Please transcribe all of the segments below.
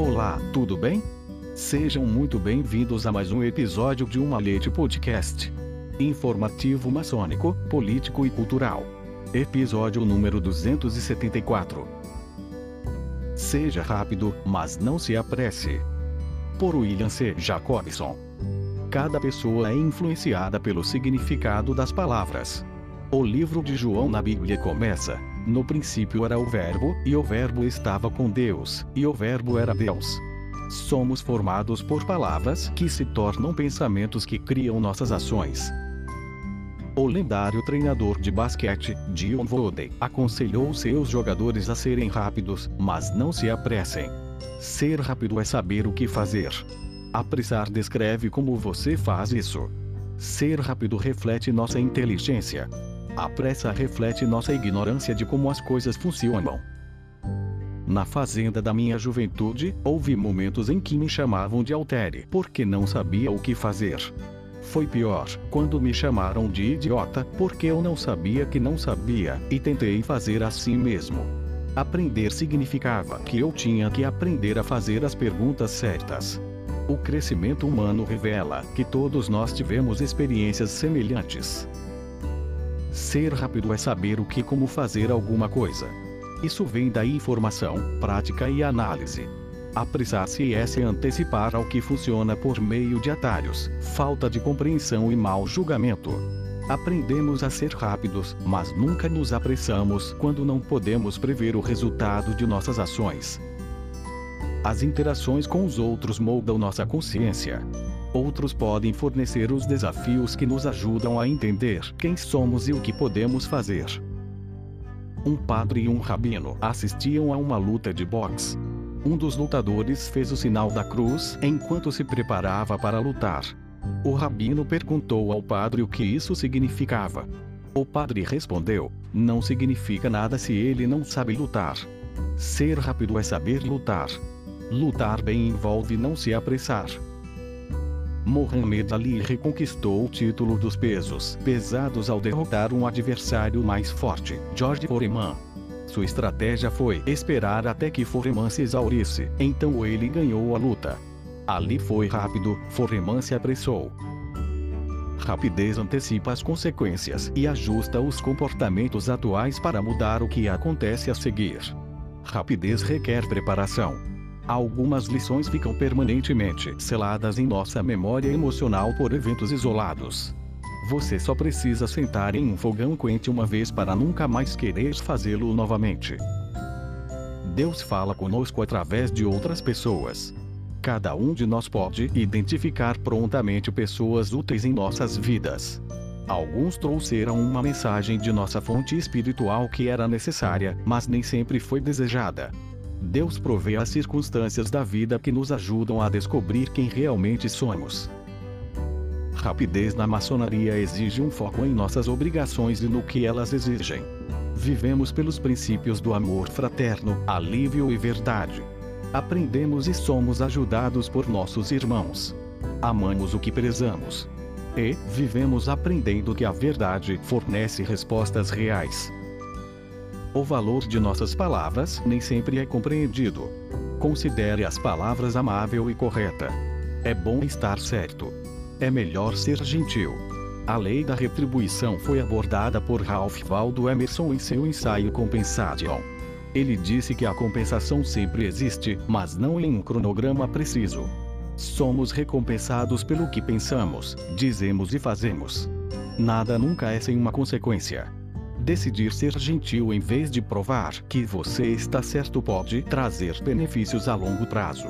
Olá, tudo bem? Sejam muito bem-vindos a mais um episódio de Uma Leite Podcast. Informativo maçônico, político e cultural. Episódio número 274. Seja rápido, mas não se apresse. Por William C. Jacobson. Cada pessoa é influenciada pelo significado das palavras. O livro de João na Bíblia começa: No princípio era o Verbo, e o Verbo estava com Deus, e o Verbo era Deus. Somos formados por palavras que se tornam pensamentos que criam nossas ações. O lendário treinador de basquete, Dion Vodey, aconselhou seus jogadores a serem rápidos, mas não se apressem. Ser rápido é saber o que fazer. Apressar descreve como você faz isso. Ser rápido reflete nossa inteligência. A pressa reflete nossa ignorância de como as coisas funcionam. Na fazenda da minha juventude, houve momentos em que me chamavam de altere porque não sabia o que fazer. Foi pior, quando me chamaram de idiota, porque eu não sabia que não sabia, e tentei fazer assim mesmo. Aprender significava que eu tinha que aprender a fazer as perguntas certas. O crescimento humano revela que todos nós tivemos experiências semelhantes. Ser rápido é saber o que como fazer alguma coisa. Isso vem da informação, prática e análise. Apressar-se é se antecipar ao que funciona por meio de atalhos, falta de compreensão e mau julgamento. Aprendemos a ser rápidos, mas nunca nos apressamos quando não podemos prever o resultado de nossas ações. As interações com os outros moldam nossa consciência. Outros podem fornecer os desafios que nos ajudam a entender quem somos e o que podemos fazer. Um padre e um rabino assistiam a uma luta de boxe. Um dos lutadores fez o sinal da cruz enquanto se preparava para lutar. O rabino perguntou ao padre o que isso significava. O padre respondeu: Não significa nada se ele não sabe lutar. Ser rápido é saber lutar. Lutar bem envolve não se apressar. Mohamed Ali reconquistou o título dos pesos pesados ao derrotar um adversário mais forte, George Foreman. Sua estratégia foi esperar até que Foreman se exaurisse, então ele ganhou a luta. Ali foi rápido, Foreman se apressou. Rapidez antecipa as consequências e ajusta os comportamentos atuais para mudar o que acontece a seguir. Rapidez requer preparação. Algumas lições ficam permanentemente seladas em nossa memória emocional por eventos isolados. Você só precisa sentar em um fogão quente uma vez para nunca mais querer fazê-lo novamente. Deus fala conosco através de outras pessoas. Cada um de nós pode identificar prontamente pessoas úteis em nossas vidas. Alguns trouxeram uma mensagem de nossa fonte espiritual que era necessária, mas nem sempre foi desejada. Deus provê as circunstâncias da vida que nos ajudam a descobrir quem realmente somos. Rapidez na maçonaria exige um foco em nossas obrigações e no que elas exigem. Vivemos pelos princípios do amor fraterno, alívio e verdade. Aprendemos e somos ajudados por nossos irmãos. Amamos o que prezamos. E vivemos aprendendo que a verdade fornece respostas reais. O valor de nossas palavras nem sempre é compreendido. Considere as palavras amável e correta. É bom estar certo. É melhor ser gentil. A lei da retribuição foi abordada por Ralph Waldo Emerson em seu ensaio Compensation. Ele disse que a compensação sempre existe, mas não em um cronograma preciso. Somos recompensados pelo que pensamos, dizemos e fazemos. Nada nunca é sem uma consequência. Decidir ser gentil em vez de provar que você está certo pode trazer benefícios a longo prazo.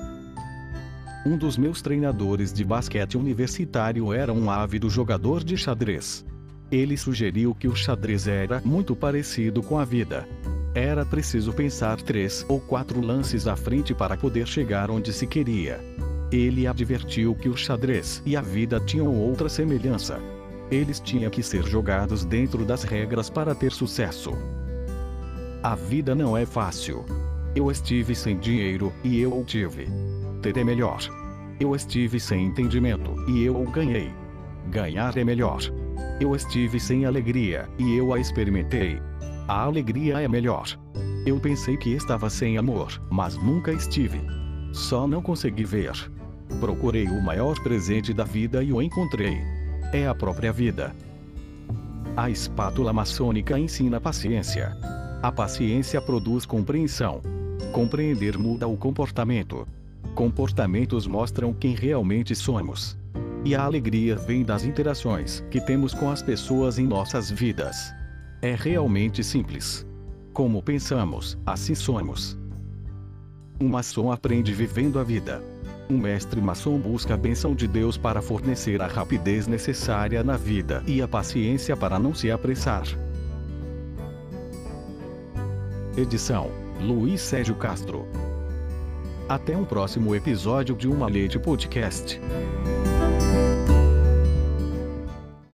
Um dos meus treinadores de basquete universitário era um ávido jogador de xadrez. Ele sugeriu que o xadrez era muito parecido com a vida. Era preciso pensar três ou quatro lances à frente para poder chegar onde se queria. Ele advertiu que o xadrez e a vida tinham outra semelhança. Eles tinham que ser jogados dentro das regras para ter sucesso. A vida não é fácil. Eu estive sem dinheiro e eu o tive. Ter é melhor. Eu estive sem entendimento e eu o ganhei. Ganhar é melhor. Eu estive sem alegria e eu a experimentei. A alegria é melhor. Eu pensei que estava sem amor, mas nunca estive. Só não consegui ver. Procurei o maior presente da vida e o encontrei. É a própria vida. A espátula maçônica ensina paciência. A paciência produz compreensão. Compreender muda o comportamento. Comportamentos mostram quem realmente somos. E a alegria vem das interações que temos com as pessoas em nossas vidas. É realmente simples. Como pensamos, assim somos. Um maçom aprende vivendo a vida. Um mestre maçom busca a benção de Deus para fornecer a rapidez necessária na vida e a paciência para não se apressar. Edição: Luiz Sérgio Castro. Até um próximo episódio de Uma Leite Podcast.